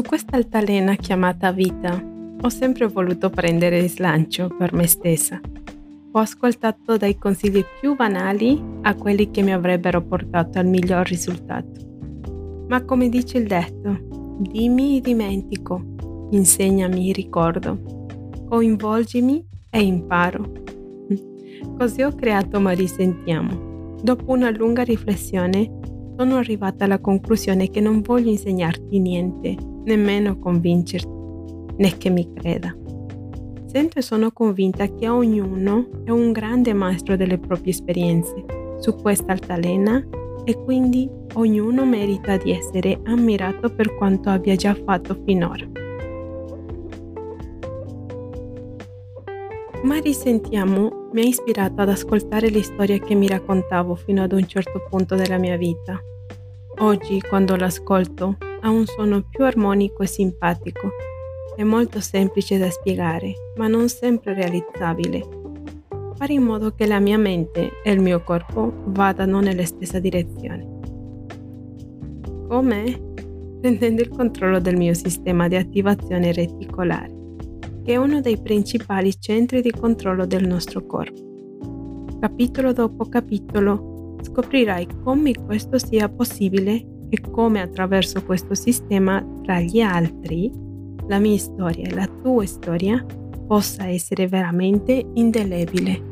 Su questa altalena chiamata vita ho sempre voluto prendere slancio per me stessa. Ho ascoltato dai consigli più banali a quelli che mi avrebbero portato al miglior risultato. Ma come dice il detto, dimmi dimentico, insegnami ricordo, coinvolgimi e imparo. Così ho creato Ma risentiamo. Dopo una lunga riflessione sono arrivata alla conclusione che non voglio insegnarti niente, nemmeno convincerti, né che mi creda. Sento e sono convinta che ognuno è un grande maestro delle proprie esperienze su questa altalena e quindi ognuno merita di essere ammirato per quanto abbia già fatto finora. Ma risentiamo mi ha ispirato ad ascoltare le storie che mi raccontavo fino ad un certo punto della mia vita. Oggi, quando l'ascolto, ha un suono più armonico e simpatico. È molto semplice da spiegare, ma non sempre realizzabile. Fare in modo che la mia mente e il mio corpo vadano nella stessa direzione. Come? Prendendo il controllo del mio sistema di attivazione reticolare, è uno dei principali centri di controllo del nostro corpo. Capitolo dopo capitolo scoprirai come questo sia possibile e come attraverso questo sistema tra gli altri la mia storia e la tua storia possa essere veramente indelebile.